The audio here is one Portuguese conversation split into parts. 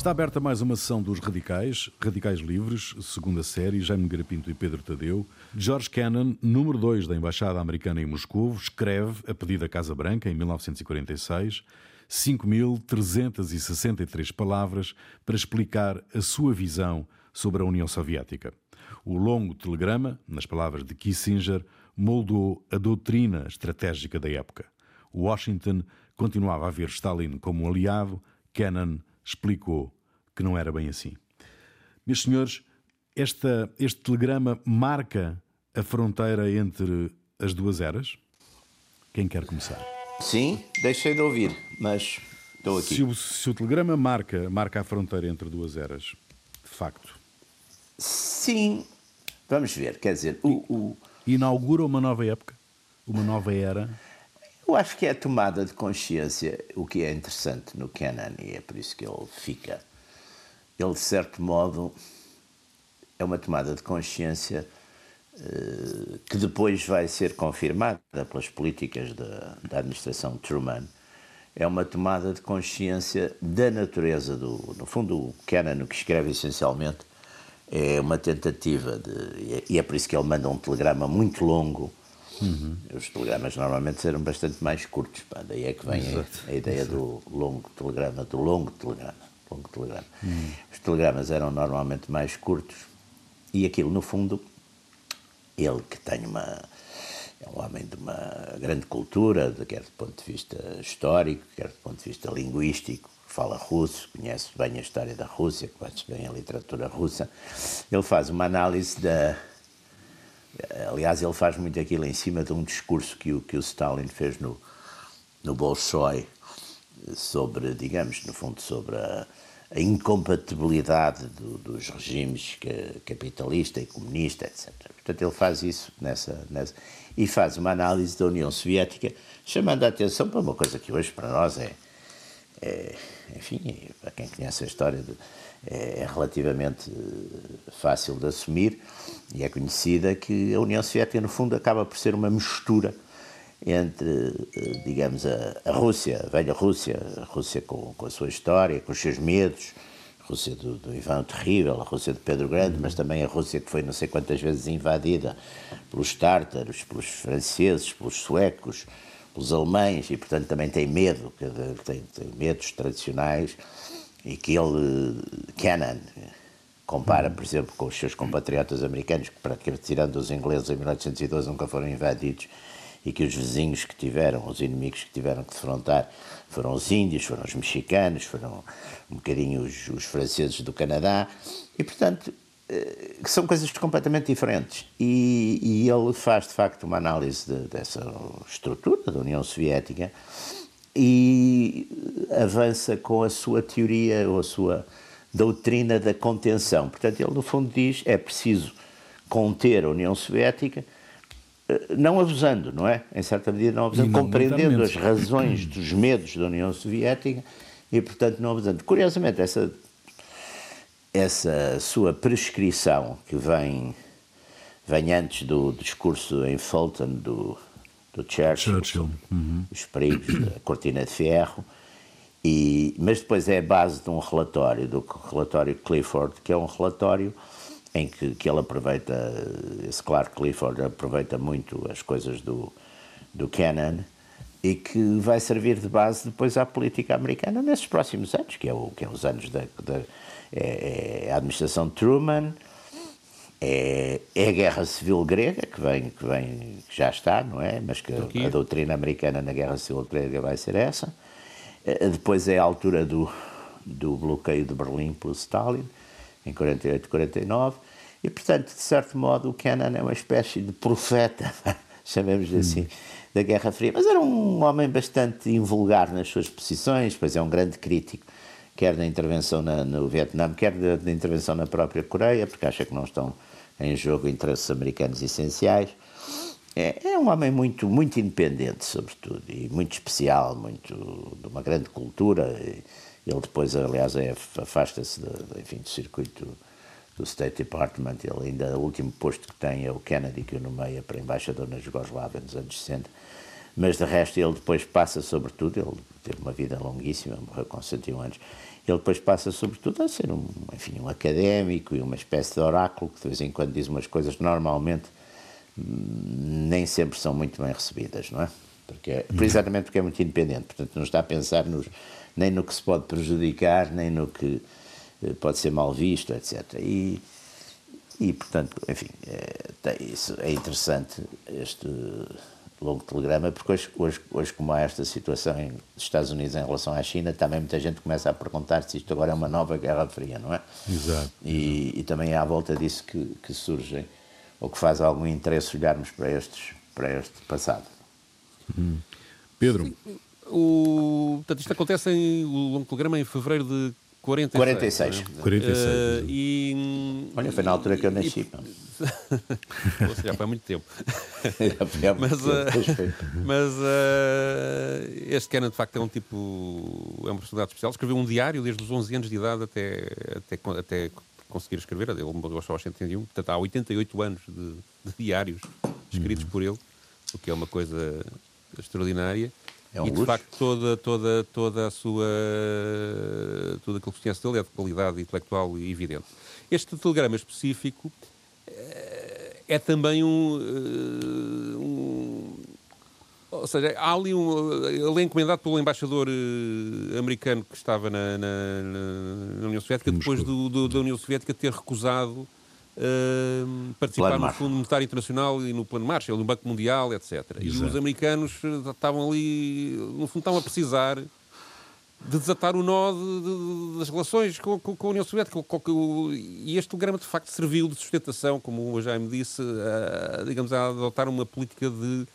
Está aberta mais uma sessão dos Radicais, Radicais Livres, segunda série, Jaime Garapinto e Pedro Tadeu. George Kennan, número 2 da Embaixada Americana em Moscou, escreve, a pedido da Casa Branca, em 1946, 5.363 palavras para explicar a sua visão sobre a União Soviética. O longo telegrama, nas palavras de Kissinger, moldou a doutrina estratégica da época. Washington continuava a ver Stalin como um aliado, Kennan explicou que não era bem assim. Meus senhores, esta, este telegrama marca a fronteira entre as duas eras? Quem quer começar? Sim, deixei de ouvir, mas estou aqui. Se o, se o telegrama marca, marca a fronteira entre duas eras, de facto. Sim, vamos ver. Quer dizer, o, o... inaugura uma nova época, uma nova era. Eu acho que é a tomada de consciência o que é interessante no Kenan e é por isso que ele fica. Ele, de certo modo, é uma tomada de consciência uh, que depois vai ser confirmada pelas políticas da, da administração Truman. É uma tomada de consciência da natureza do. No fundo, o Kenan, o que escreve essencialmente, é uma tentativa de. E é por isso que ele manda um telegrama muito longo Uhum. Os telegramas normalmente eram bastante mais curtos, pá, daí é que vem a, a, ideia Exato. do longo telegrama, do longo telegrama. Longo telegrama. Uhum. Os telegramas eram normalmente mais curtos e aquilo, no fundo, ele que tem uma. É um homem de uma grande cultura, quer do ponto de vista histórico, quer do ponto de vista linguístico, fala russo, conhece bem a história da Rússia, conhece bem a literatura russa. Ele faz uma análise da, Aliás, ele faz muito aquilo em cima de um discurso que o, que o Stalin fez no, no Bolshoi sobre, digamos, no fundo, sobre a, a incompatibilidade do, dos regimes capitalista e comunista, etc. Portanto, ele faz isso nessa, nessa, e faz uma análise da União Soviética, chamando a atenção para uma coisa que hoje para nós é, é enfim, para quem conhece a história é, é relativamente eh, fácil de assumir e é conhecida que a União Soviética, no fundo, acaba por ser uma mistura entre, eh, digamos, a, Rússia, a velha Rússia, a Rússia com, com, a sua história, com os seus medos, a Rússia do, do Ivan Terrível, a Rússia de Pedro Grande, mas também a Rússia que foi não sei quantas vezes invadida pelos tártaros, pelos franceses, pelos suecos, pelos alemães, e portanto também tem medo, tem, tem medos tradicionais e que ele, Kennan, compara, por exemplo, com os seus compatriotas americanos, que praticamente tirando os ingleses em 1812 nunca foram invadidos, e que os vizinhos que tiveram, os inimigos que tiveram que defrontar, foram os índios, foram os mexicanos, foram um bocadinho os, os franceses do Canadá, e portanto eh, que são coisas completamente diferentes. E, e ele faz de facto uma análise de, dessa estrutura da União Soviética e avança com a sua teoria ou a sua doutrina da contenção. Portanto, ele no fundo diz é preciso conter a União Soviética, eh, não abusando, não é? Em certa medida, não abusando, não compreendendo as razões dos medos da União Soviética e, portanto, não abusando. Curiosamente, essa, essa sua prescrição que vem, vem antes do discurso em Fulton do do Churchill, Churchill. Uhum. os perigos da cortina de ferro, e, mas depois é a base de um relatório, do relatório Clifford, que é um relatório em que, que ele aproveita, esse Clark Clifford aproveita muito as coisas do, do Kennan e que vai servir de base depois à política americana nesses próximos anos, que é, o, que é os anos da, da é, é a administração Truman, é, é a guerra civil grega, que vem, que vem, que já está, não é? Mas que a, a doutrina americana na guerra civil grega vai ser essa. Eh, depois é a altura do, do bloqueio de Berlim pelo Stalin, em 48, 49. E, portanto, de certo modo, o Kennan é uma espécie de profeta, chamemos-lhe hum. assim, da Guerra Fria. Mas era um homem bastante invulgar nas suas posições, pois é um grande crítico, quer da intervenção na, no Vietnã, quer da, da intervenção na própria Coreia, porque acha que não estão em jogo interesses americanos essenciais. É, é, um homem muito, muito independente, sobretudo, e muito especial, muito de uma grande cultura. Ele depois, aliás, é, afasta-se enfim, do circuito do State Department. Ele ainda, o último posto que tem é o Kennedy, que o nomeia para embaixador na Jugoslávia nos anos 60. mas de resto ele depois passa sobretudo, ele teve uma vida longuíssima, morreu com 101 anos, ele depois passa sobretudo a ser um, enfim, um académico e uma espécie de oráculo que de vez em quando diz umas coisas normalmente hum, nem sempre são muito bem recebidas, não é? Porque, é, precisamente porque é muito independente, portanto não está a pensar nos, nem no que se pode prejudicar, nem no que eh, pode ser mal visto, etc. E, e portanto, enfim, é, isso é interessante, este longo telegrama, porque hoje, hoje, hoje, como há esta situação dos Estados Unidos em relação à China, também muita gente começa a perguntar se isto agora é uma nova Guerra Fria, não é? Exato. E, exato. e também é à volta disso que, que surgem, ou que faz algum interesse olharmos para, estes, para este passado. Hum. Pedro? O, portanto, isto acontece em o longo telegrama em fevereiro de 46. 46. Né? 46. Uh, e, Olha, foi na altura que eu nasci. Ou seja, foi há muito tempo. há muito mas tempo, uh, mas uh, este Kennan, de facto, é um tipo. É uma personalidade especial. Escreveu um diário desde os 11 anos de idade até, até, até conseguir escrever. Ele morreu só aos 101. Portanto, há 88 anos de, de diários escritos uhum. por ele, o que é uma coisa extraordinária. É um e de luxo. facto toda, toda, toda a sua tudo aquilo que conhece dele é de qualidade intelectual evidente. Este telegrama específico é também um, um ou seja, há ali um. Ele é encomendado pelo embaixador uh, americano que estava na, na, na União Soviética, depois do, do, da União Soviética ter recusado uh, participar no. Fundo Monetário Internacional e no Plano Marshall, no Banco Mundial, etc. E Exato. os americanos eh, estavam ali, no fundo, estavam a precisar de desatar o nó de- de- das relações com, com- com a União Soviética. Com- e este telegrama, de facto, serviu de sustentação, como o Jaime disse, a, digamos, a adotar uma política de.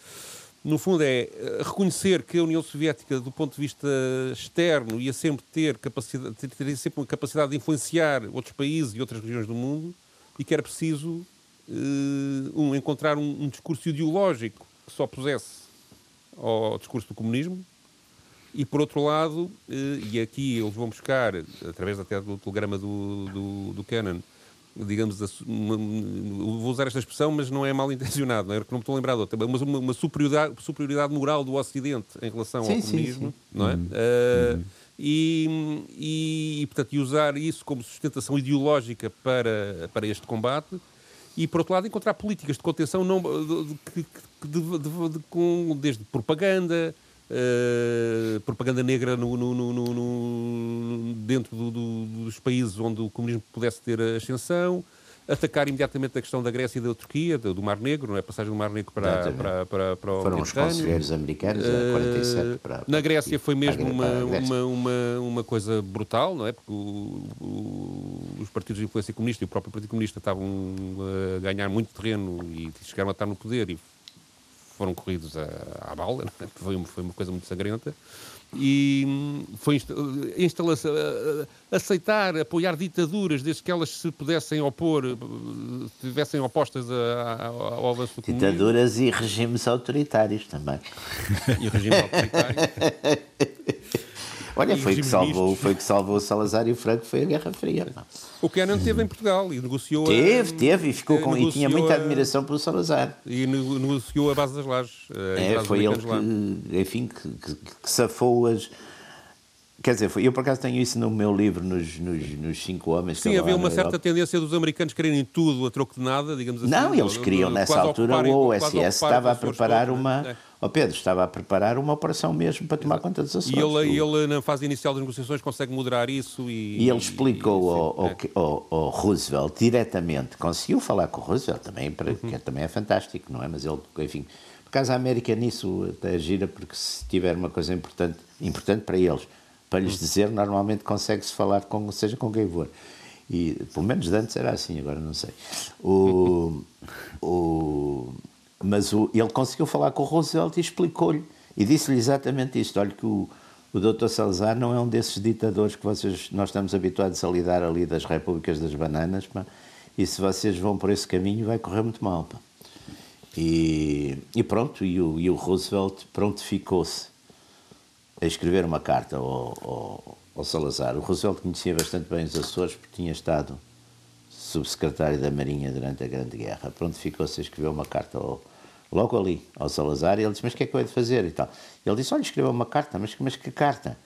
No fundo, é eh, reconhecer que a União Soviética, do ponto de vista externo, ia sempre ter capacidade, ter- sempre uma capacidade de influenciar outros países e outras regiões do mundo e que era preciso eh, um, encontrar um, um discurso ideológico que se opusesse ao discurso do comunismo e por outro lado, eh, e aqui eles vão buscar, através até do telegrama do, do, do Canon, digamos, uma- vou usar esta expressão, mas não é mal intencionado, não é? Porque não me estou a lembrar de outra, mas uma, uma superioridade, superioridade moral do Ocidente em relação Sim, ao sim, comunismo, sim. não é? Eh, e, e, e, portanto, e usar isso como sustentação ideológica para, para este combate. E, por outro lado, encontrar políticas de contenção não, de, de- de- com, desde propaganda, eh, propaganda negra no- no- no- no- dentro do- do- dos países onde o comunismo pudesse ter ascensão, atacar imediatamente a questão da Grécia e da Turquia, do, do Mar Negro, não é? a passagem do Mar Negro para, para, para, para o Foram os conselheiros americanos a 47 para, Eh, Na Grécia foi para mesmo uma, para uma, uma, uma coisa brutal, não é? Porque o- o- os partidos de influência comunista e o próprio Partido Comunista estavam a ganhar muito terreno e chegaram a estar no poder e foram corridos à, à bala, é? foi, uma, foi uma coisa muito sangrenta. E hum, foi instalação, a- a- aceitar, apoiar ditaduras, desde que elas se pudessem opor, eh, estivessem opostas a- a- ao avanço do comunismo Ditaduras e regimes autoritários também. e o regime autoritário. Olha, foi o que salvou, foi o que salvou o Salazar e o Franco, foi a Guerra Fria. O Kennan esteve em Portugal e negociou. a- Teve, teve, e, ficou eh, com, e tinha muita admiração pelo Salazar. E nego- negociou a base das lajes. a É, foi ele lá. que, enfim, que, que, que safou as. Quer dizer, eu por acaso tenho isso no meu livro, nos, nos, nos Cinco Homens. Sim, havia uma certa tendência dos americanos quererem tudo a troco de nada, digamos assim. Não, eles queriam, nessa altura, o OSS estava a preparar uma. Ó Pedro, estava a preparar uma operação mesmo para tomar conta dos Açores. E ele, O- ele, na fase inicial das negociações, consegue moderar isso e. E ele explicou e- ao, ao, é. ao- ao Roosevelt diretamente, conseguiu falar com o Roosevelt também, para- Uhum. que também é fantástico, não é? Mas ele, enfim, por causa a América nisso até gira, porque se tiver uma coisa importante, importante para eles, para Uhum. lhes dizer, normalmente consegue-se falar com, seja com quem for. E pelo menos antes era assim, agora não sei. O, o, mas o, ele conseguiu falar com o Roosevelt e explicou-lhe, e disse-lhe exatamente isto: olha, que o, o Dr. Salazar não é um desses ditadores que vocês, nós estamos habituados a lidar ali das repúblicas das bananas, pá, e se vocês vão por esse caminho vai correr muito mal. Pá. E, e pronto, e o, e o Roosevelt prontificou-se a escrever uma carta ao, ao, ao Salazar. O Roosevelt conhecia bastante bem os Açores porque tinha estado subsecretário da Marinha durante a Grande Guerra. Prontificou-se a escrever uma carta ao, logo ali, ao Salazar, e ele disse, mas o que é que eu hei de fazer e tal. Ele disse, olha, escreva uma carta, mas, mas que carta?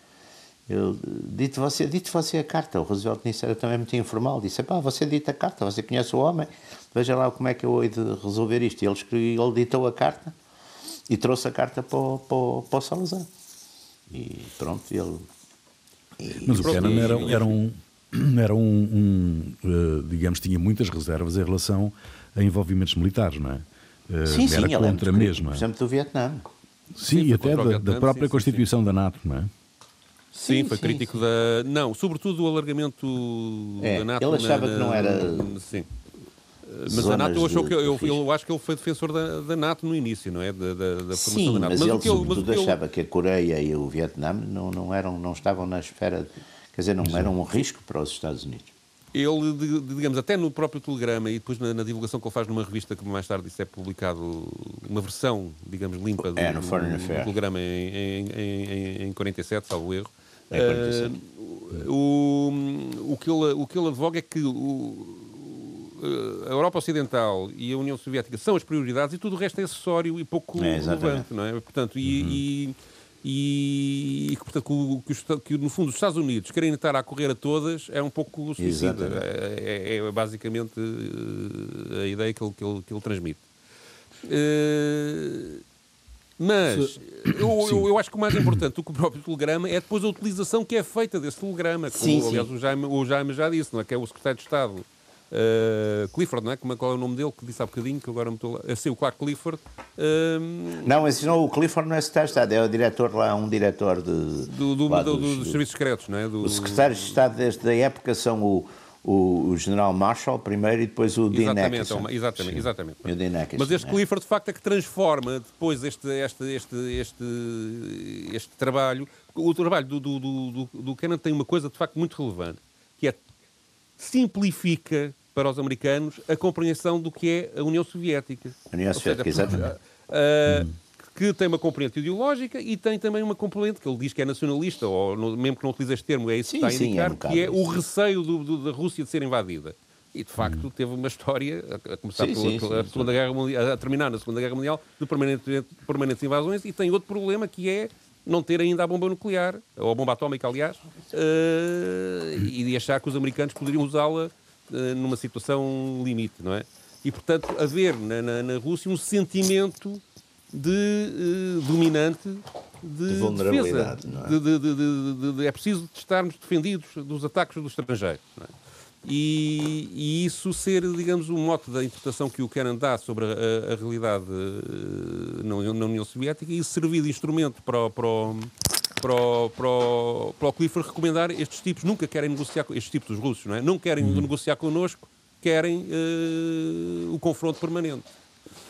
Eu, dito você, dito você a carta, o Roosevelt nisso era também muito informal, disse, pá, você dita a carta, você conhece o homem, veja lá como é que eu hei de resolver isto. E ele, escreveu, ele ditou a carta e trouxe a carta para o, para o, para o Salazar. E pronto, ele... E, Mas o Kennan era, era um era um, um uh, digamos, tinha muitas reservas em relação a envolvimentos militares, não é? Uh, sim, sim, era contra mesmo. Por exemplo, do Vietnã. Sim, sim e até da, da, própria sim, Constituição sim. da NATO, não é? Sim, foi crítico da. Não, sobretudo do alargamento é, da NATO. Ele achava na, que não era. Sim. Mas a NATO achou que eu, eu, acho que ele foi defensor da, da NATO no início, não é? Da, da, da formação Sim, da NATO. Mas, mas ele, sobretudo, ele... achava que a Coreia e o Vietnã não, não, eram, não estavam na esfera Quer dizer, não era um risco para os Estados Unidos. Ele, digamos, até no próprio telegrama e depois na, na, divulgação que ele faz numa revista que mais tarde isso é publicado, uma versão, digamos, limpa do, é, no do, do telegrama em, em, em, em 47, salvo erro. É 47. Uh, o, o, que ele, o que ele advoga é que o, a Europa Ocidental e a União Soviética são as prioridades e tudo o resto é acessório e pouco é, relevante, não é? Portanto, e, uhum. e e, e portanto, que, que, que, no fundo os Estados Unidos querem estar a correr a todas é um pouco suicida. É, é, é, basicamente eh, a ideia que ele, que ele, que ele transmite. Uh, mas eu, eu, eu, acho que o mais importante do que o próprio telegrama é depois a utilização que é feita desse telegrama. Como, sim, aliás, sim. O, Jaime, o Jaime já disse, não é? que é o secretário de Estado Uh, Clifford, não é? Como é, qual é o nome dele que disse há bocadinho, que agora me estou lá. Assim, o Clark Clifford. Uh, não, esse não, o Clifford não é secretário de Estado, é o diretor lá, um diretor de. Do, do, do, dos, dos, serviços secretos, não é? Os secretários de Estado desde a época são o, o, o General Marshall primeiro e depois o Dean Exatamente, é uma, exatamente, exatamente. O Mas este é. Clifford, de facto, é que transforma depois este, este, este, este, este trabalho. O trabalho do, do, do, do Kennan tem uma coisa, de facto, muito relevante, que é simplifica para os americanos a compreensão do que é a União Soviética. A União Soviética, exatamente. Uh, que tem uma componente ideológica e tem também uma componente que ele diz que é nacionalista, ou no, mesmo que não utilize este termo, é isso que está a indicar, sim, é um que é o receio do, do, da Rússia de ser invadida. E de facto hum. teve uma história, a, começar sim, pela, sim, pela sim, Segunda Guerra Mundial, a terminar na Segunda Guerra Mundial, de permanente, permanentes invasões, e tem outro problema que é não ter ainda a bomba nuclear, ou a bomba atómica, aliás, uh, e de achar que os americanos poderiam usá-la numa situação limite, não é? E, portanto, haver na, na, na Rússia um sentimento de uh, dominante de, de vulnerabilidade. Defesa, é? De, de, é? preciso estarmos defendidos dos ataques dos estrangeiros. É? E, e, isso ser, digamos, o mote da interpretação que o Kennan dá sobre a, a realidade uh, na, na, União Soviética e servir de instrumento para, para, para o, para, o, para o Clifford recomendar estes tipos nunca querem negociar com estes tipos dos russos, não é? Não querem uhum. negociar connosco, querem uh, o confronto permanente.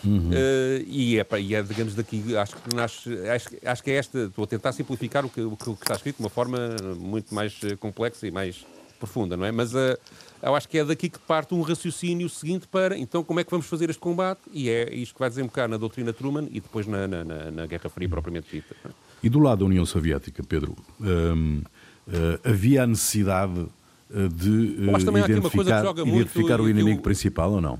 Uhum. Uh, e, é, e é, digamos, daqui, acho que, nasce, acho, acho que é esta, estou a tentar simplificar o que, o que está escrito de uma forma muito mais eh, complexa e mais profunda, não é? Mas uh, eu acho que é daqui que parte um raciocínio seguinte para, então, como é que vamos fazer este combate? E é isto que vai desembocar na doutrina Truman e depois na, na, na, na Guerra Fria propriamente dita. É? E do lado da União Soviética, Pedro, hum, uh, havia a necessidade uh, de uh, identificar, identificar o inimigo principal ou não?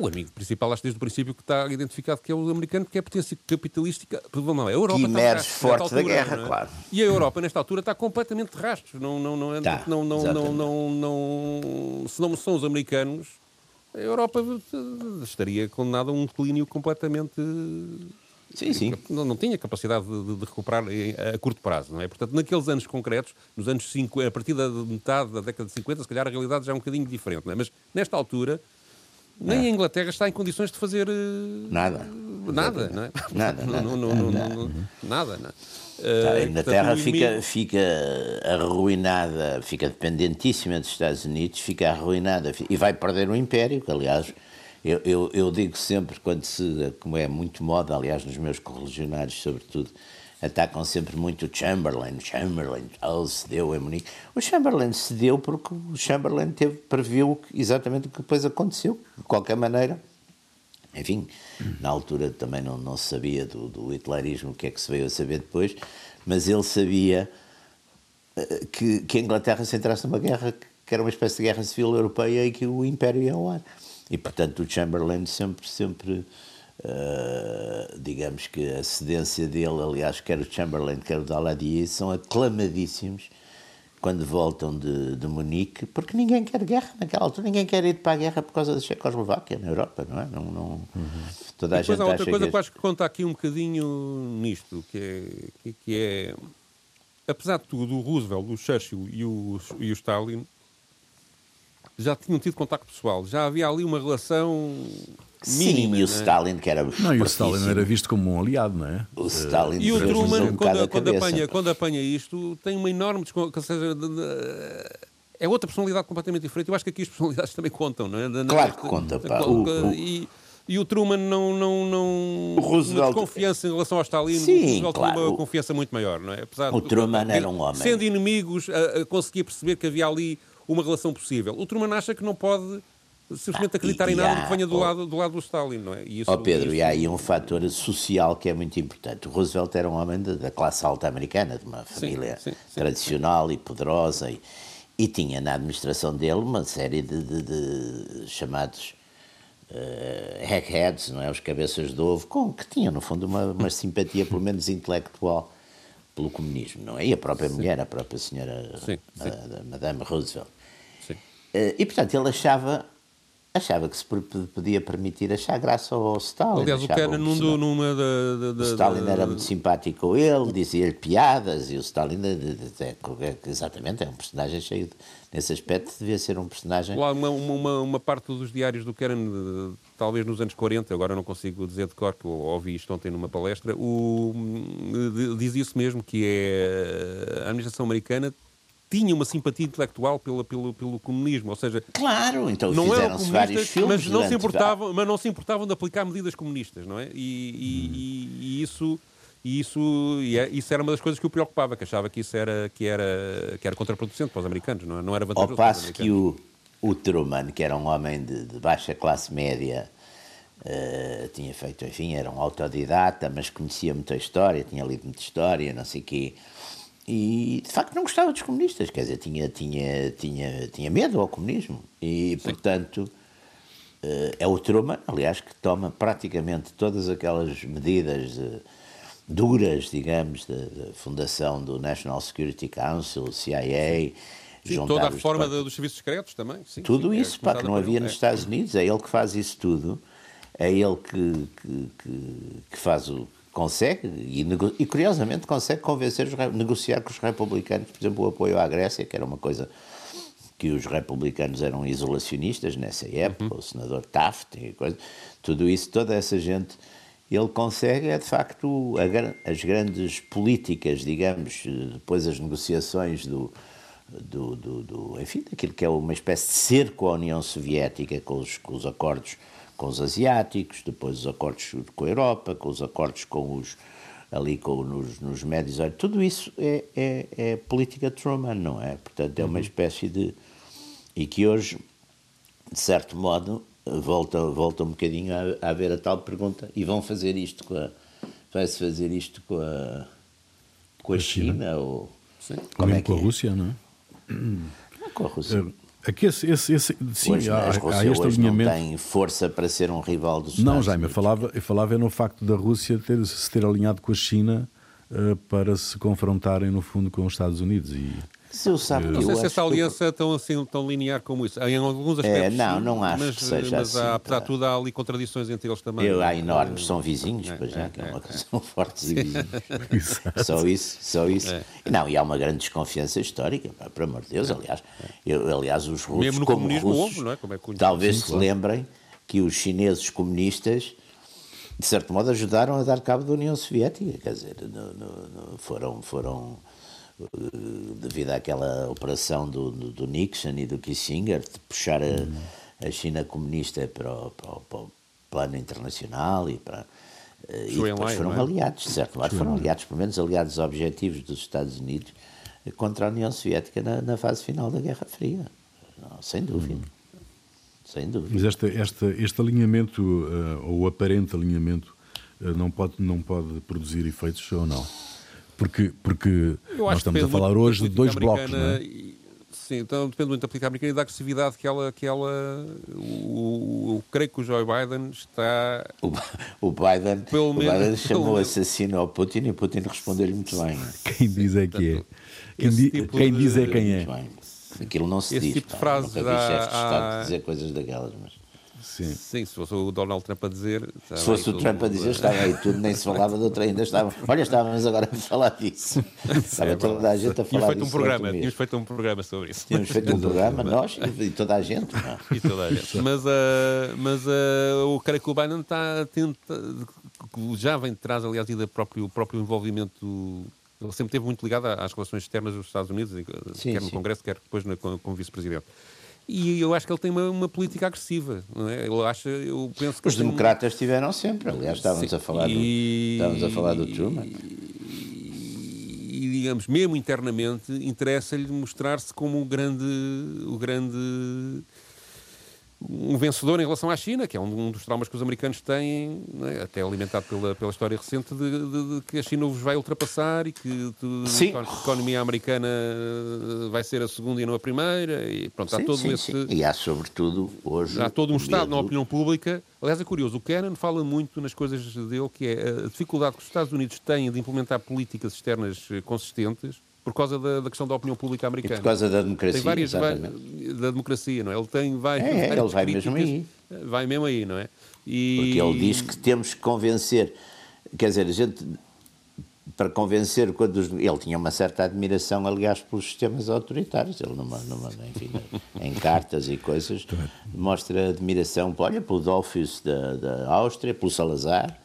O amigo principal, acho desde o princípio que está identificado que é o americano, que é a potência capitalística. Não, a Europa que emerge forte altura, da guerra, é? claro. E a Europa, nesta altura, está completamente de rastros. Não, não, não, tá, não, não, não, não, não, se não são os americanos, a Europa estaria condenada a um declínio completamente Sim, sim. Não, não tinha capacidade de, de, recuperar a curto prazo, não é? Portanto, naqueles anos concretos, nos anos 50, a partir da metade da década de 50, se calhar a realidade já é um bocadinho diferente, não é? Mas nesta altura, nem é. a Inglaterra está em condições de fazer uh, nada. Nada, não é? Nada, nada. não, não, não, nada, não? Tá, a Inglaterra portanto, fica, fica arruinada, fica dependentíssima dos Estados Unidos, fica arruinada e vai perder o império, que aliás eu, eu, eu, digo sempre, quando se, como é muito moda, aliás, nos meus correligionários, sobretudo, atacam sempre muito o Chamberlain. Chamberlain oh, cedeu em Munique. O Chamberlain cedeu porque o Chamberlain teve, previu exatamente o que depois aconteceu. De qualquer maneira, enfim, na altura também não, não se sabia do, do hitlerismo, o que é que se veio a saber depois, mas ele sabia eh, que, que a Inglaterra se entrasse numa guerra que era uma espécie de guerra civil europeia e que o Império ia ao ar. E, portanto, o Chamberlain sempre, sempre uh, digamos que a cedência dele, aliás, quer o Chamberlain, quer o Daladier, são aclamadíssimos quando voltam de, de Munique, porque ninguém quer guerra naquela altura, ninguém quer ir para a guerra por causa da Checoslováquia na Europa, não é? Não, não, uhum. Toda a e gente há outra coisa que, que acho que conta aqui um bocadinho nisto, que é, que é apesar de tudo, o Roosevelt, o Churchill e o, e o Stalin já tinham tido contacto pessoal, já havia ali uma relação Mínima, Sim, e o é? Stalin, que era. Não, e o Stalin era visto como um aliado, não é? O Stalin E o Truman, um quando, quando, apanha, quando apanha isto, tem uma enorme. Ou seja, é outra personalidade completamente diferente. Eu acho que aqui as personalidades também contam, não é? Claro que conta, pá. O, o, e, e o Truman não, não, não o Roosevelt... uma desconfiança em relação ao Stalin, Sim, o Roosevelt claro. tinha uma confiança muito maior, não é? Apesar o Truman era um homem. Sendo inimigos, conseguia perceber que havia ali uma relação possível. O Truman acha que não pode simplesmente acreditar ah, em nada há, que venha do, oh, lado, do lado do Stalin, não é? E isso, oh Pedro, isso... e há aí um fator social que é muito importante. O Roosevelt era um homem da classe alta americana, de uma família sim, sim, sim. tradicional e poderosa, e, e, tinha na administração dele uma série de, de, de chamados uh, hackheads, não é? Os cabeças de ovo, com, que tinham, no fundo, uma, uma simpatia, pelo menos intelectual, pelo comunismo, não é? E a própria mulher, a própria senhora, a, a Madame Roosevelt. Uh, e, portanto, ele achava achava que se podia permitir achar graça ao Stalin. Aliás, o Kennan num, numa da, da, O Stalin era muito simpático com ele, dizia-lhe piadas, e o Stalin, é, exatamente, é um personagem cheio de, nesse aspecto, devia ser um personagem... Uma, uma, uma parte dos diários do Kennan, talvez nos anos 40, agora não consigo dizer de cor, que ouvi isto ontem numa palestra, o, diz isso mesmo, que é a administração americana tinha uma simpatia intelectual pelo, pelo, pelo comunismo, ou seja... Claro, então não eram vários filmes mas não, se importavam, mas não se importavam de aplicar medidas comunistas, não é? E, e, hum. e, e isso... E isso, e é, isso era uma das coisas que o preocupava, que achava que isso era, que era, que era contraproducente para os americanos, não, é? não era vantajoso Ao passo que o, o Truman, que era um homem de, de baixa classe média, uh, tinha feito, enfim, era um autodidata, mas conhecia muita história, tinha lido muita história, não sei o quê, e de facto não gostava dos comunistas, quer dizer, tinha, tinha, tinha, tinha medo ao comunismo e, Sim. portanto, eh, é o Truman, aliás, que toma praticamente todas aquelas medidas de, duras, digamos, da fundação do National Security Council, CIA. Sim, toda a forma de, dos serviços secretos também. Sim, tudo sim, é isso, é pá, que não havia nos Estados Unidos, é ele que faz isso tudo, é ele que, que, que, que faz o consegue, e, e, curiosamente consegue convencer, os, negociar com os republicanos, por exemplo, o apoio à Grécia, que era uma coisa que os republicanos eram isolacionistas nessa época, uhum. o senador Taft e coisa, tudo isso, toda essa gente, ele consegue, é de facto, a, as grandes políticas, digamos, depois as negociações do, do, do, do, enfim, daquilo que é uma espécie de cerco à União Soviética com os, com os acordos com os asiáticos, depois os acordos com a Europa, com os acordos com os ali com, nos, nos médios, tudo isso é, é, é, política Truman, não é? Portanto, é uma uhum. espécie de. e que hoje, de certo modo, volta, volta um bocadinho a, a haver a tal pergunta: e vão fazer isto com a. vai-se fazer isto com a. com a, China? China? Ou, Sim. Como é com a é? Rússia, não é? Não, com a Rússia. Aqui esse, esse, esse, sim, hoje, há, há este alinhamento. não tem força para ser um rival dos Não, Jaime, eu falava, eu falava no facto da Rússia ter, se ter alinhado com a China uh, para se confrontarem, no fundo, com os Estados Unidos. E, se sabe não sei se essa aliança é tão, assim, tão linear como isso. Em alguns é, aspectos. É, não, não acho mas, que seja mas assim. Há, apesar de tudo, há ali contradições entre eles também. Eu, há enormes, são vizinhos, é, pois é, que é uma coisa, são fortes e vizinhos. só isso, só isso. É. Não, e há uma grande desconfiança histórica, pá, por amor de Deus, aliás. Eu, aliás, os russos, Mesmo no como russos, houve, não é? Como é talvez Sim, se claro. lembrem que os chineses comunistas de certo modo ajudaram a dar cabo da União Soviética, quer dizer, no, no, no, foram, foram devido àquela operação do, do, do, Nixon e do Kissinger, de puxar a, a China comunista para o, para, o, para o, plano internacional e para. Eh, e depois foram é? aliados, de certo modo, foram aliados, pelo menos aliados objetivos dos Estados Unidos contra a União Soviética na, na fase final da Guerra Fria. Não, sem dúvida. Sem dúvida. Mas este, este, este alinhamento, uh, ou aparente alinhamento, não, pode, não pode produzir efeitos ou não? Porque, porque nós estamos a falar hoje de dois blocos, não é? Sim, então depende muito da política americana e da agressividade que ela. Que ela o, o, creio que o Joe Biden está. O, o Biden, pelo o Biden chamou assassino ao Putin e Putin respondeu-lhe muito bem. Quem diz é que é. Quem, di, tipo quem de, diz é quem é. Aquilo não se esse diz. Tipo de frases Nunca vi chefes de Estado dizer coisas daquelas, mas. Sim. Sim, se fosse o Donald Trump a dizer. Se fosse o Trump a dizer, estava aí tudo, nem se falava de outra ainda. Estava, olha, estávamos agora a falar disso. Estava é toda a gente a falar feito Um programa, tínhamos feito um programa sobre isso. Tínhamos feito um programa, nós e toda a gente. Não. E toda a gente. Mas, uh, mas uh, o cara que o Biden está tenta, já vem de trás, aliás, e do próprio, próprio envolvimento. Ele sempre esteve muito ligado às relações externas dos Estados Unidos, sim, quer no sim. Congresso, quer depois como vice-presidente. E eu acho que ele tem uma, uma política agressiva. Não é? Ele acha, eu penso que Os democratas tem... tiveram sempre, aliás, estávamos, a falar, e... do, estávamos a falar do Truman. E, e digamos, mesmo internamente, interessa-lhe mostrar-se como o grande, o grande um vencedor em relação à China, que é um, dos traumas que os americanos têm, é? até alimentado pela, pela história recente, de, de, de, que a China os vai ultrapassar e que a economia americana vai ser a segunda e não a primeira. E pronto, sim, há todo sim, esse. Sim. E há, sobretudo, hoje. Há todo um Estado na opinião pública. Aliás, é curioso, o Kennan fala muito nas coisas dele, que é a dificuldade que os Estados Unidos têm de implementar políticas externas consistentes por causa da, da, questão da opinião pública americana. E por causa da democracia. Tem várias, vai, da democracia, não é? Ele tem várias. É, várias ele vai mesmo aí. Vai mesmo aí, não é? E... Porque ele diz que temos que convencer. Quer dizer, a gente. Para convencer, quando os, ele tinha uma certa admiração, aliás, pelos sistemas autoritários. Ele, numa, numa, enfim, em cartas e coisas, mostra admiração, olha, pelo Dolphus da, da Áustria, pelo Salazar,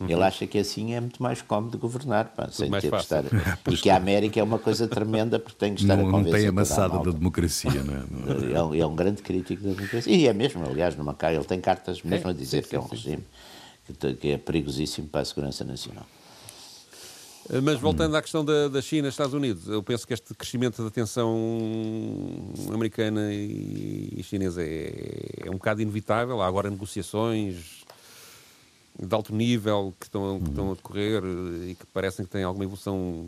Uhum. Ele acha que assim é muito mais cómodo governar, pá, sem ter que estar. e que a América é uma coisa tremenda porque tem que estar não, a convencer. Não tem amassada da democracia, não é? É um, é um, grande crítico da democracia. E é mesmo, aliás, no Macau ele tem cartas mesmo é, a dizer sim, que é um sim, regime que, que é perigosíssimo para a segurança nacional. Eh, mas voltando à questão da, da China e Estados Unidos, eu penso que este crescimento da tensão americana e chinesa é, é um bocado inevitável. Há agora negociações de alto nível que estão, que estão a decorrer e que parecem que têm alguma evolução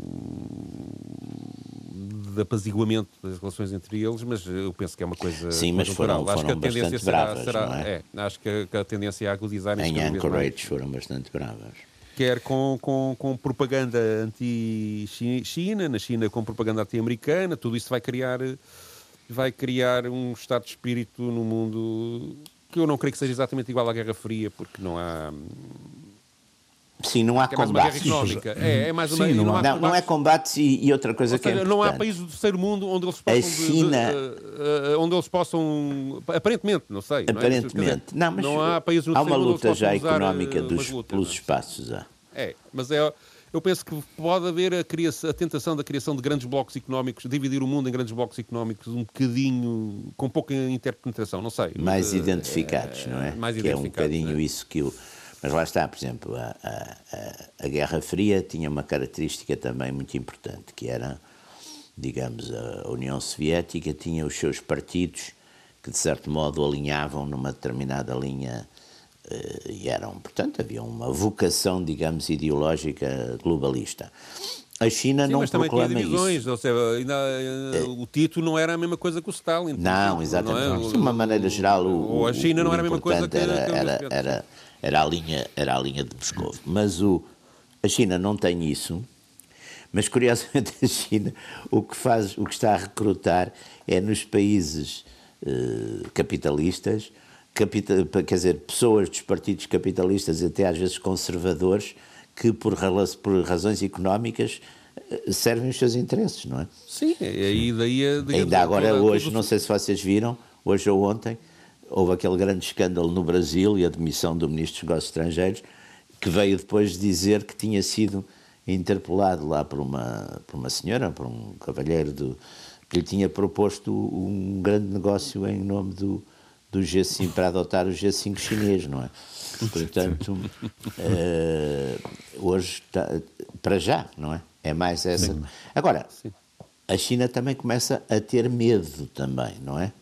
de apaziguamento das relações entre eles, mas eu penso que é uma coisa Sim, mas foram, foram acho que a tendência será, bravas, será é? é? acho que a, tendência é a agudizar Em Anchorage foram bastante bravas. Quer com, com, com propaganda anti-China, na China com propaganda anti-americana, tudo isso vai criar vai criar um estado de espírito no mundo que eu não creio que seja exatamente igual à Guerra Fria, porque não há. Sim, não há é combates. É, é mais uma, Sim, não, não, há, não, não é combates e, e, outra coisa Ou que é seja, é Não há países do terceiro mundo onde eles possam... A China... De, de, uh, onde eles possam... Aparentemente, não sei. Aparentemente. Não, é? dizer, não mas não há países no há uma luta já económica dos, luta, pelos espaços. Há. É, mas é eu penso que pode haver a, criação, a, tentação da criação de grandes blocos económicos, dividir o mundo em grandes blocos económicos um bocadinho, com pouca interpenetração, não sei. Mais mas, identificados, é, não é? Mais que é um bocadinho é. isso que o... Mas lá está, por exemplo, a, a, a, Guerra Fria tinha uma característica também muito importante, que era, digamos, a União Soviética tinha os seus partidos que, de certo modo, alinhavam numa determinada linha eh, e eram, portanto, havia uma vocação, digamos, ideológica globalista. A China Sim, não mas proclama também tinha divisões, isso. Ou seja, ainda, é, o Tito não era a mesma coisa que o Stalin. Não, exatamente. Não é? De uma maneira geral, o, ou a China não era a mesma coisa que, era, era, era, era, a linha, era a linha de Moscou. Mas o, a China não tem isso. Mas curiosamente a China o que faz, o que está a recrutar é nos países eh, capitalistas capital, quer dizer, pessoas dos partidos capitalistas, até às vezes conservadores, que por, por razões económicas eh, servem os seus interesses, não é? Sim, e daí... Ainda agora, hoje, não sei se vocês viram, hoje ou ontem, houve aquele grande escândalo no Brasil e a demissão do Ministro dos Negócios Estrangeiros, que veio depois dizer que tinha sido interpelado lá por uma, por uma senhora, por um cavalheiro do, que lhe tinha proposto um grande negócio em nome do, do G5 para adotar o G5 chinês, não é? Portanto, uh, hoje, tá, para já, não é? É mais essa. Sim. Agora, Sim. a China também começa a ter medo também, não é?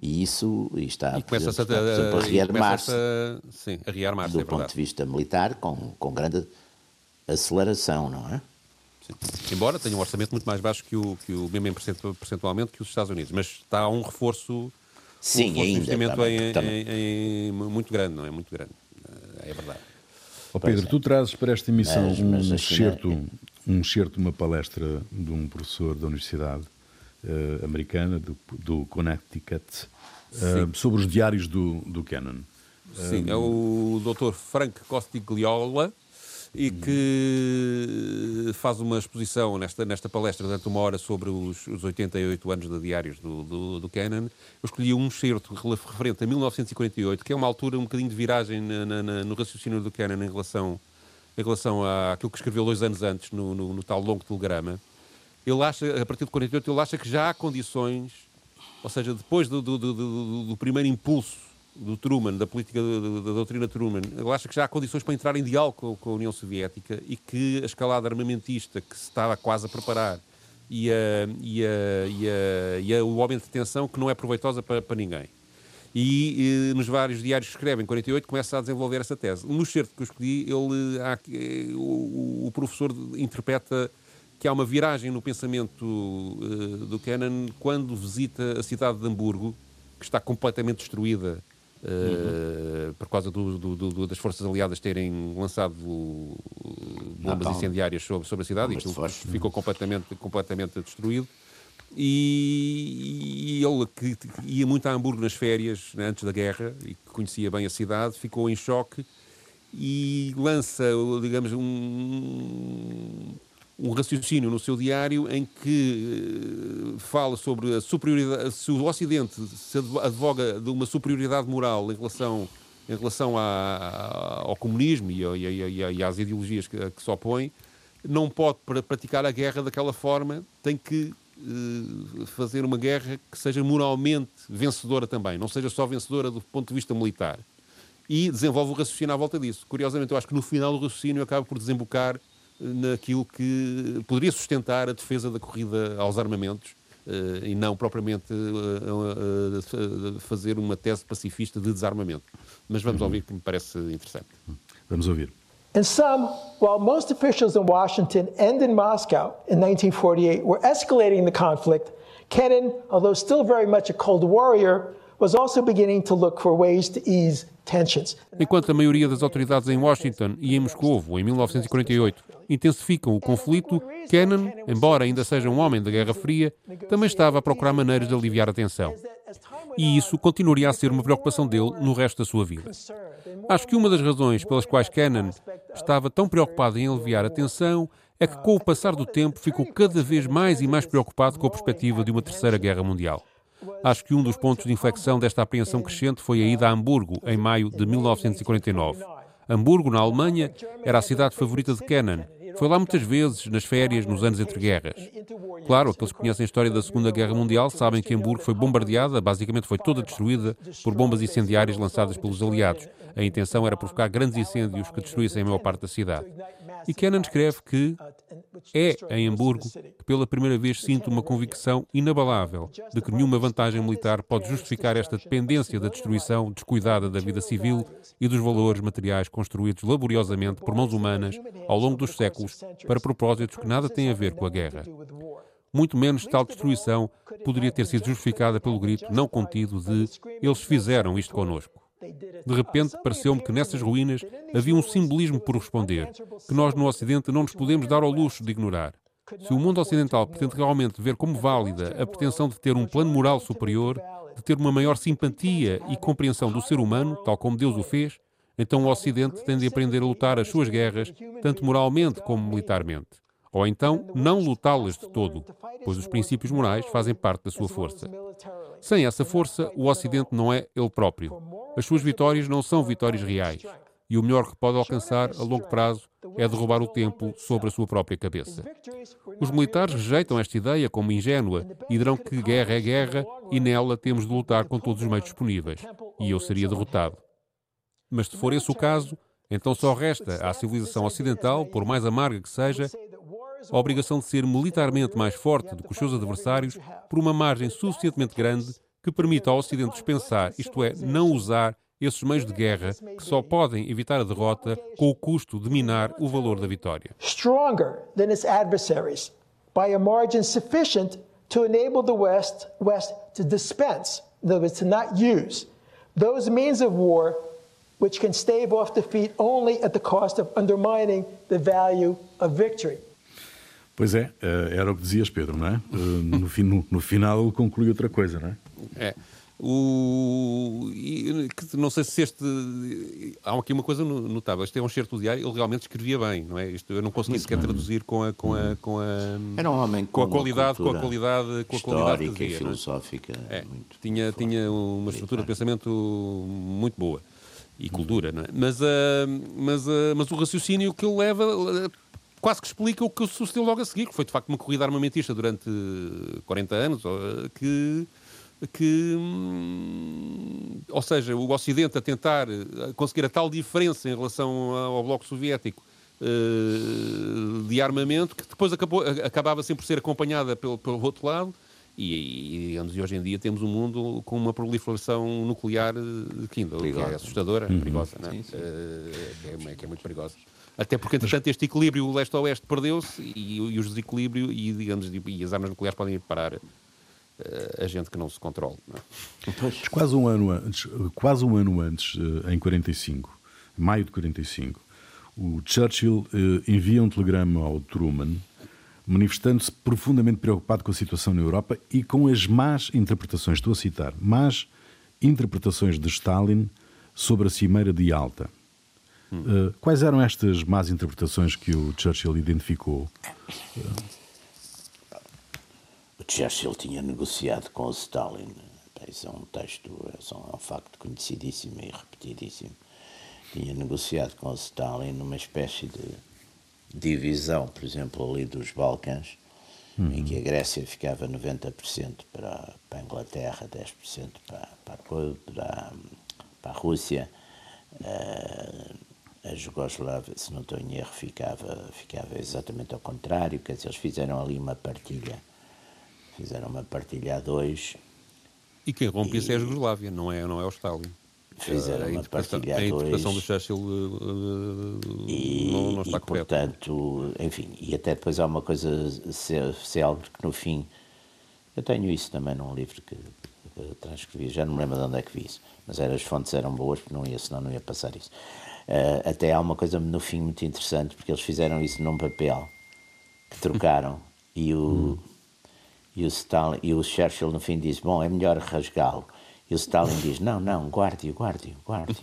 E isso e está e começa a, a, a rearmar-se rearmar do é ponto de vista militar com, com grande aceleração, não é? Sim. Embora tenha um orçamento muito mais baixo que o, que o mesmo percentualmente que os Estados Unidos, mas está a um reforço, Sim, um ainda, investimento também, em, também. em- em- muito grande, não é? Muito grande. É verdade. Ó Pedro, tu trazes para esta emissão Mas- mas um a China- excerto, um excerto de uma palestra de um professor da Universidade eh, Americana, do, do Connecticut, eh, sobre os diários do, do Kennan. Sim, é o Dr. Frank Costigliola e que faz uma exposição nesta, nesta palestra durante uma hora sobre os, os 88 anos de diários do, do, do Kennan. Eu escolhi um excerto referente a 1948, que é uma altura um bocadinho de viragem na- na- na- no raciocínio do Kennan em relação, em relação àquilo que escreveu dois anos antes no, no, no tal longo telegrama. Ele acha, a partir de 48, ele acha que já há condições ou seja, depois do- do- do- do primeiro impulso do Truman, da política da, doutrina Truman, ele acha que já há condições para entrar em diálogo com, com a União Soviética e que a escalada armamentista que se estava quase a preparar e, a, e, a, e, a, e a- o aumento de tensão que não é proveitosa para, para ninguém. E, eh, nos vários diários que escreve, em 48, começa a desenvolver essa tese. No excerto que eu escolhi, ele, há, eh, o, o professor interpreta que há uma viragem no pensamento eh, do Kennan quando visita a cidade de Hamburgo, que está completamente destruída eh, por causa do- do- do- das forças aliadas terem lançado eh, bombas Napalm. incendiárias sobre, sobre a cidade e fósforo. ficou completamente, completamente destruído. E, e ele que ia muito a Hamburgo nas férias, né, antes da guerra, e que conhecia bem a cidade, ficou em choque e lança, digamos, um, um raciocínio no seu diário em que eh, fala sobre a superioridade, se o Ocidente se advo- advoga de uma superioridade moral em relação, em relação ao comunismo e, e e e às ideologias que, que se opõe, não pode pra- praticar a guerra daquela forma, tem que eh, fazer uma guerra que seja moralmente vencedora também, não seja só vencedora do ponto de vista militar. E desenvolve o raciocínio à volta disso. Curiosamente, eu acho que no final do raciocínio acaba por desembocar naquilo que poderia sustentar a defesa da corrida aos armamentos eh, e não propriamente eh, eh, fazer uma tese pacifista de desarmamento. Mas vamos ouvir que me parece interessante. Vamos ouvir. In sum, while most officials in Washington and in Moscow in 1948 were escalating the conflict, Kennan, although still very much a Cold Warrior, Enquanto a maioria das autoridades em Washington e em Moscovo, em 1948, intensificam o conflito, Kennan, embora ainda seja um homem da Guerra Fria, também estava a procurar maneiras de aliviar a tensão. E isso continuaria a ser uma preocupação dele no resto da sua vida. Acho que uma das razões pelas quais Kennan estava tão preocupado em aliviar a tensão é que, com o passar do tempo, ficou cada vez mais e mais preocupado com a perspectiva de uma terceira guerra mundial. Acho que um dos pontos de inflexão desta apreensão crescente foi a ida a Hamburgo, em maio de 1949. Hamburgo, na Alemanha, era a cidade favorita de Kennan. Foi lá muitas vezes, nas férias, nos anos entre guerras. Claro, aqueles que conhecem a história da Segunda Guerra Mundial sabem que Hamburgo foi bombardeada, basicamente foi toda destruída por bombas incendiárias lançadas pelos aliados. A intenção era provocar grandes incêndios que destruíssem a maior parte da cidade. E Kennan escreve que é em Hamburgo que pela primeira vez sinto uma convicção inabalável de que nenhuma vantagem militar pode justificar esta dependência da destruição descuidada da vida civil e dos valores materiais construídos laboriosamente por mãos humanas ao longo dos séculos para propósitos que nada têm a ver com a guerra. Muito menos tal destruição poderia ter sido justificada pelo grito não contido de eles fizeram isto connosco. De repente, pareceu-me que nessas ruínas havia um simbolismo por responder, que nós no Ocidente não nos podemos dar ao luxo de ignorar. Se o mundo ocidental pretende realmente ver como válida a pretensão de ter um plano moral superior, de ter uma maior simpatia e compreensão do ser humano, tal como Deus o fez, então o Ocidente tem de aprender a lutar as suas guerras, tanto moralmente como militarmente. Ou então, não lutá-las de todo, pois os princípios morais fazem parte da sua força. Sem essa força, o Ocidente não é ele próprio. As suas vitórias não são vitórias reais. E o melhor que pode alcançar a longo prazo é derrubar o templo sobre a sua própria cabeça. Os militares rejeitam esta ideia como ingênua e dirão que guerra é guerra e nela temos de lutar com todos os meios disponíveis. E eu seria derrotado. Mas se for esse o caso, então só resta à civilização ocidental, por mais amarga que seja, a obrigação de ser militarmente mais forte do que os seus adversários por uma margem suficientemente grande que permita ao Ocidente dispensar, isto é, não usar esses meios de guerra que só podem evitar a derrota com o custo de minar o valor da vitória. Stronger than its adversaries by a margin sufficient to enable the West, West to dispense, in other words, to not use, those means of war which can stave off defeat only at the cost of undermining the value of victory. Pois é, eh, era o que dizias, Pedro, não é? Eh, no, fim, no, no final ele conclui outra coisa, não é? É. O, não sei se este. Há aqui uma coisa notável. Este é um certo diário, ele realmente escrevia bem, não é? Isto eu não consegui sequer traduzir com a. Com a, com a Era um homem com, com a qualidade, com a qualidade, com a qualidade que dizia, e é? filosófica. É? tinha, tinha uma estrutura de pensamento muito boa e cultura, não é? Mas, uh, mas, uh, mas o raciocínio que ele leva uh, quase que explica o que sucedeu logo a seguir, que foi de facto uma corrida armamentista durante 40 anos, que que, hum, ou seja, o Ocidente a tentar eh, conseguir a tal diferença em relação ao Bloco Soviético uh, de armamento, que depois acabou, acabava sempre por ser acompanhada pelo, pelo outro lado, e, e, digamos, e hoje em dia temos um mundo com uma proliferação nuclear eh, que, ainda, é assustadora, uhum. perigosa, não é? Sim, sim. É, que é muito perigosa. Até porque, entretanto, este equilíbrio leste-oeste perdeu-se e, e, os desequilíbrios e, digamos, e as armas nucleares podem ir parar a gente que não se controla. Não é? Quase um ano antes, quase um ano antes, eh, em 45, maio de 45, o Churchill eh, envia um telegrama ao Truman manifestando-se profundamente preocupado com a situação na Europa e com as más interpretações, estou a citar, más interpretações de Stalin sobre a Cimeira de Alta. Hum. Eh, quais eram estas más interpretações que o Churchill identificou? O Churchill tinha negociado com o Stalin. Isso é um texto, é um facto conhecidíssimo e repetidíssimo. Tinha negociado com o Stalin numa espécie de divisão, por exemplo, ali dos Balcãs, uhum. em que a Grécia ficava 90% para, para a Inglaterra, 10% para, para, para, para a Rússia. Uh, a Jugoslávia, se não estou em erro, ficava, ficava exatamente ao contrário, quer dizer, eles fizeram ali uma partilha Fizeram uma partilha a dois. E quem rompe isso é a Jugoslávia, não é, não é o Stalin. Fizeram uma partilha a dois. A interpretação do Churchill uh, e, não, não está e, correta. portanto, enfim, e até depois há uma coisa célebre que no fim, eu tenho isso também num livro que, que transcrevi, já não me lembro de onde é que vi isso, mas era, as fontes eram boas, porque não ia, senão não ia passar isso. Uh, até há uma coisa no fim muito interessante, porque eles fizeram isso num papel que trocaram e o, hum. E o, Stalin, e o Churchill no fim diz: Bom, é melhor rasgá-lo. E o Stalin diz: Não, não, guarde-o, guarde-o, guarde-o.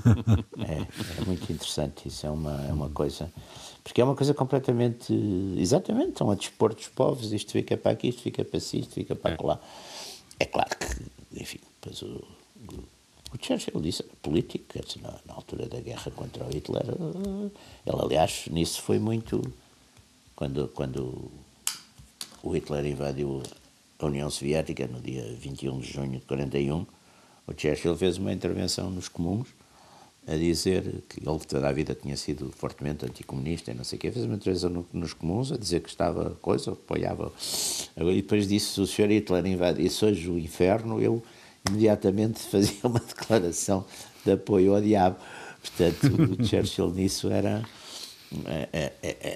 é, é, muito interessante. Isso é uma, é uma coisa. Porque é uma coisa completamente. Exatamente, estão a dispor dos povos. Isto fica para aqui, isto fica para si, isto fica para é. lá. É claro que, enfim, depois o, o, Churchill disse: político, na, na, altura da guerra contra o Hitler, eh, ele, aliás, nisso foi muito. Quando, quando o Hitler invadiu a União Soviética no dia 21 de junho de 41, o Churchill fez uma intervenção nos comuns a dizer que ele toda a vida tinha sido fortemente anticomunista e não sei o quê, fez uma intervenção no, nos comuns a dizer que estava coisa, apoiava. E depois disse, se o Sr. Hitler invadisse hoje o inferno, eu imediatamente fazia uma declaração de apoio ao diabo. Portanto, o Churchill nisso era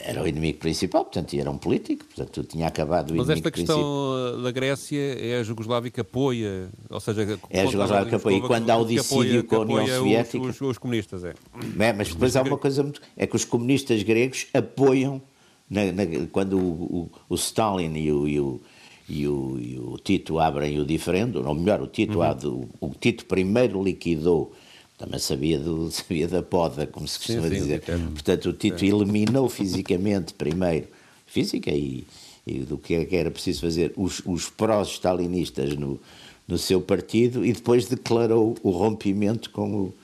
era o inimigo principal, portanto, era um político, portanto, tinha acabado o Mas esta questão principal. da Grécia é a Jugoslávia que apoia, ou seja, é a Jugoslávia que apoia, e quando há o dissídio com a União Soviética. Os, os, os comunistas, é. é. Mas depois há uma coisa muito. É que os comunistas gregos apoiam, na, na, quando o, o, o, Stalin e o, e o e o, e o, Tito abrem o diferendo, ou melhor, o Tito, uhum. o, o Tito primeiro liquidou também sabia, do, sabia da poda, como se costuma sim, sim, dizer. Portanto, o Tito eliminou fisicamente primeiro, física e, e do que era preciso fazer, os, os pró-stalinistas no, no seu partido e depois declarou o rompimento com o,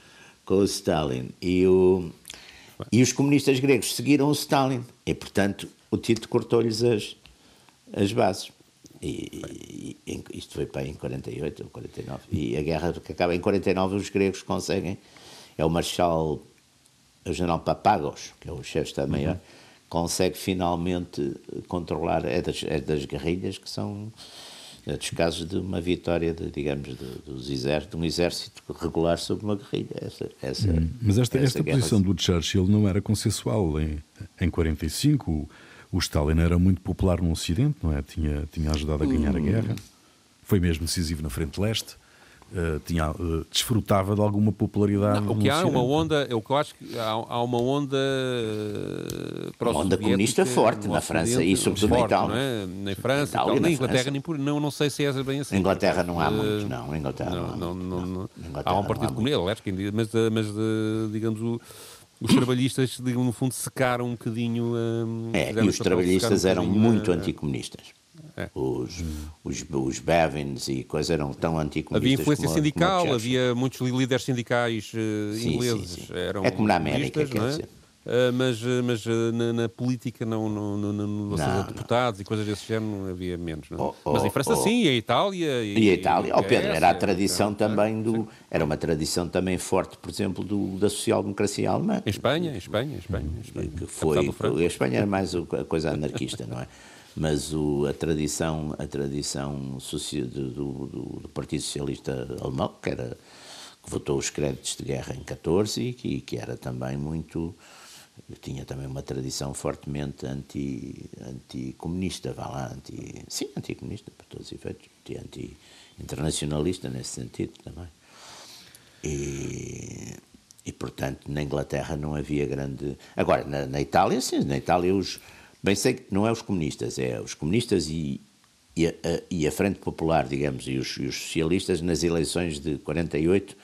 com o Stalin. E, o, e os comunistas gregos seguiram o Stalin e, portanto, o Tito cortou-lhes as, as bases. E, e, isto foi para em 48 ou 49. E a guerra que acaba em 49, os gregos conseguem. É o Marshal, o general Papagos, que é o chefe de Estado-Maior, uhum. consegue finalmente controlar. É das, é das guerrilhas que são. É dos casos de uma vitória, de, digamos, de, dos exércitos, de um exército regular sobre uma guerrilha. Essa, essa, hum, Mas esta, essa esta posição do Churchill não era consensual. Em, em 45, o, Stalin era muito popular no Ocidente, não é? Tinha, tinha ajudado a ganhar a guerra. Foi mesmo decisivo na frente leste. Uh, tinha, uh, desfrutava de alguma popularidade. Não, o que há é uma onda, eu acho que há, há uma onda uh, uma onda comunista forte na França e sobretudo forte, na Itália. Não é? Na França, Itália, Itália, na, Inglaterra, nem por, não, não sei se é bem assim. Na Inglaterra não há muitos, não. Inglaterra não, não, não, não Há um partido comunista, aliás, mas, mas digamos o os trabalhistas, digamos, no fundo, secaram um bocadinho. Um, é, e os trabalhistas um eram muito anticomunistas. É. Os, os, os Bevins e coisas eram tão anticomunistas. Havia influência como, sindical, como havia muitos líderes sindicais uh, sim, ingleses. Sim, sim. Eram é como na América, quer é? dizer. Mas, mas uh, na, na, política, não, no, no, no não, deputados não. e coisas desse género, havia menos. Não? Oh, oh, mas em França, oh. sim, e a Itália. E, e a Itália, oh, Pedro, era a tradição também do. Era uma tradição também forte, por exemplo, do, da social-democracia alemã. Em Espanha, em Espanha, em Espanha. Em Espanha. Que foi. A Espanha era mais a coisa anarquista, não é? mas o, a tradição, a tradição do, do, do, Partido Socialista Alemão, que, era, que votou os créditos de guerra em 14 e que, que era também muito tinha também uma tradição fortemente anti, anticomunista, vá lá, anti, sim, anticomunista, por todos os efeitos, anti-internacionalista nesse sentido também. E, e, portanto, na Inglaterra não havia grande. Agora, na, na Itália, sim, na Itália os, Bem sei que não é os comunistas, é os comunistas e, e, a, e a Frente Popular, digamos, e os, e os, socialistas nas eleições de 48,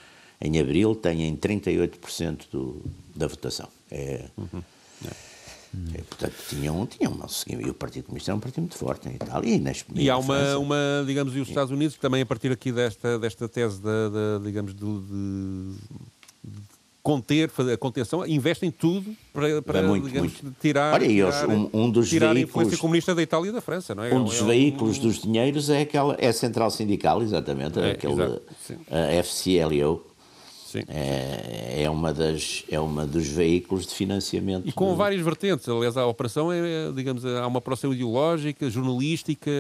em abril, têm 38% do, da votação. É, uhum. é. É, portanto, tinham, tinham e o Partido Comunista é um partido muito forte em Itália e nas E há uma, uma, digamos, e os Estados Unidos também a partir aqui desta, desta tese da, da digamos, de, de conter, fazer a contenção, investem tudo para, para muito, digamos, muito. tirar, Olha, tirar, um, um dos tirar veículos, a influência comunista da Itália e da França, não é? Um dos é veículos um... dos dinheiros é aquela é a central sindical, exatamente, é, aquele, a FCLO. Sim. É, é, uma das, é uma dos veículos de financiamento. E com do... várias vertentes. Aliás, a operação é, digamos, há uma operação ideológica, jornalística.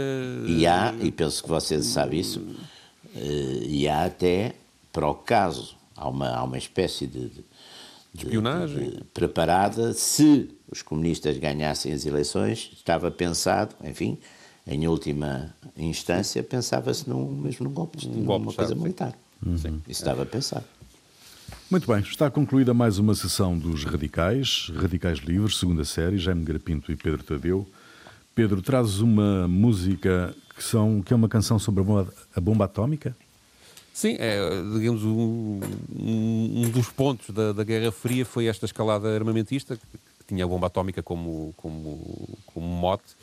E há, e penso que você sabe isso, eh, e há até, para o caso há uma, há uma espécie de, de, espionagem de, preparada. Se os comunistas ganhassem as eleições, estava pensado, enfim, em última instância, pensava-se num, mesmo num golpe, um golpe numa coisa militar. Sim, isso estava pensado. Muito bem, está concluída mais uma sessão dos Radicais, Radicais Livres, segunda série, Jaime Garapinto e Pedro Tadeu. Pedro, trazes uma música que, são, que é uma canção sobre a bomba, a bomba atómica? Sim, é, digamos, um, um, dos pontos da, da, Guerra Fria foi esta escalada armamentista, que, tinha a bomba atómica como, como, como mote,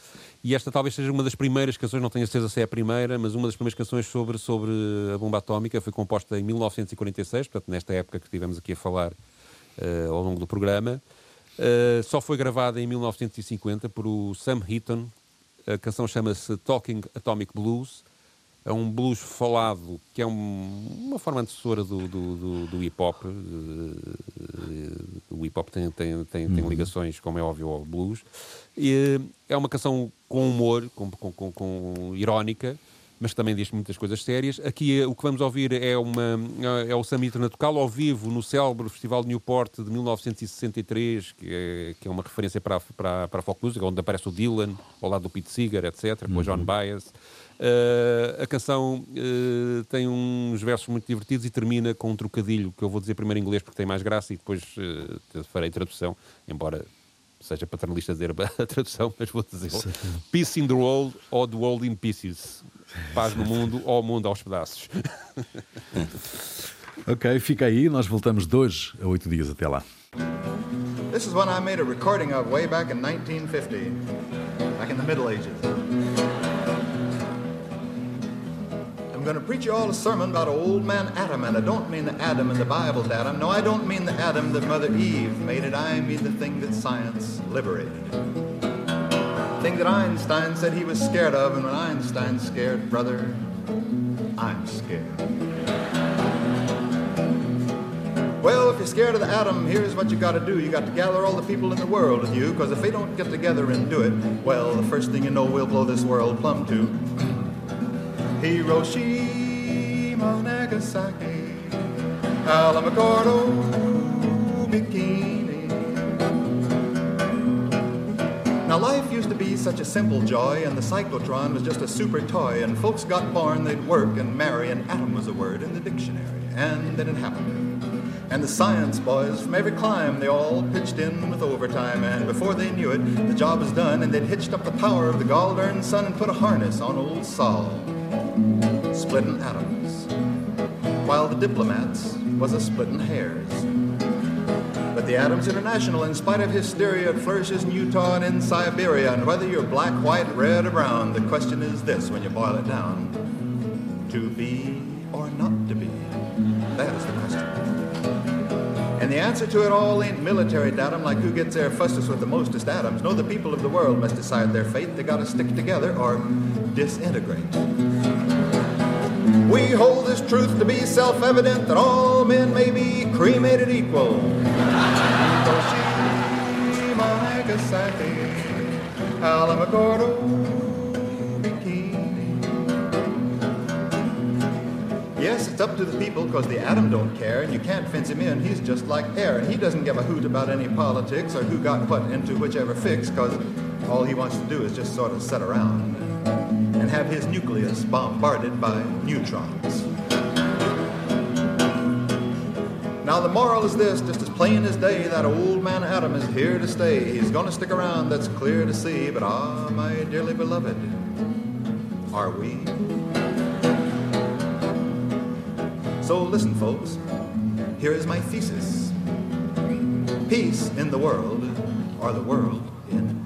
e esta talvez seja uma das primeiras canções, não tenho certeza se é a primeira, mas uma das primeiras canções sobre, sobre a bomba atómica foi composta em 1946, portanto, nesta época que estivemos aqui a falar uh, ao longo do programa. Uh, só foi gravada em 1950 por o Sam Heaton. A canção chama-se Talking Atomic Blues é um blues falado que é um, uma forma antecessora do, do, do, do hip hop. O hip hop tem, tem, tem, uhum. tem, ligações, como é óbvio, ao blues. E é uma canção com humor, com, com, com, com irónica, mas também diz muitas coisas sérias. Aqui o que vamos ouvir é, uma, é o Samitra na tocal ao vivo no célebre Festival de Newport de 1963, que é, que é uma referência para a, para, para a folk music, onde aparece o Dylan, ao lado do Pete Seeger, etc., com uhum. a John Baez. Uh, a canção uh, tem uns versos muito divertidos e termina com um trocadilho que eu vou dizer primeiro em inglês porque tem mais graça e depois uh, farei tradução, embora seja paternalista dizer a tradução, mas vou dizer Peace in the world or the world in pieces. Paz no mundo ou o mundo aos pedaços. ok, fica aí, nós voltamos de hoje a oito dias até lá. This is one I made a recording of way back in 1950, back in the Middle Ages. Going to preach you all a sermon about old man Adam, and I don't mean the Adam in the Bible's Adam. No, I don't mean the Adam that Mother Eve made it. I mean the thing that science liberated. The thing that Einstein said he was scared of, and when Einstein's scared, brother, I'm scared. Well, if you're scared of the atom, here's what you got to do. You got to gather all the people in the world with you, because if they don't get together and do it, well, the first thing you know, we'll blow this world plumb to. Hiroshima, Nagasaki, Alamogordo, Bikini. Now life used to be such a simple joy, and the cyclotron was just a super toy, and folks got born, they'd work and marry, and atom was a word in the dictionary, and then it happened. And the science boys from every clime, they all pitched in with overtime. And before they knew it, the job was done, and they'd hitched up the power of the gall sun and put a harness on old Sol, splitting atoms. While the diplomats was a splitting hairs. But the Adams International, in spite of hysteria, flourishes in Utah and in Siberia. And whether you're black, white, red, or brown, the question is this when you boil it down to be or not to be? That is the question. And the answer to it all ain't military datum like who gets there fastest with the mostest atoms. No, the people of the world must decide their fate. They gotta stick together or disintegrate. We hold this truth to be self-evident that all men may be cremated equal. Hiroshima, Nagasaki, Alamogordo, Yes, it's up to the people because the atom don't care and you can't fence him in. He's just like air and he doesn't give a hoot about any politics or who got put into whichever fix because all he wants to do is just sort of sit around and have his nucleus bombarded by neutrons. Now the moral is this, just as plain as day, that old man Adam is here to stay. He's gonna stick around, that's clear to see. But ah, my dearly beloved, are we? So listen, folks. Here is my thesis Peace in the world, or the world in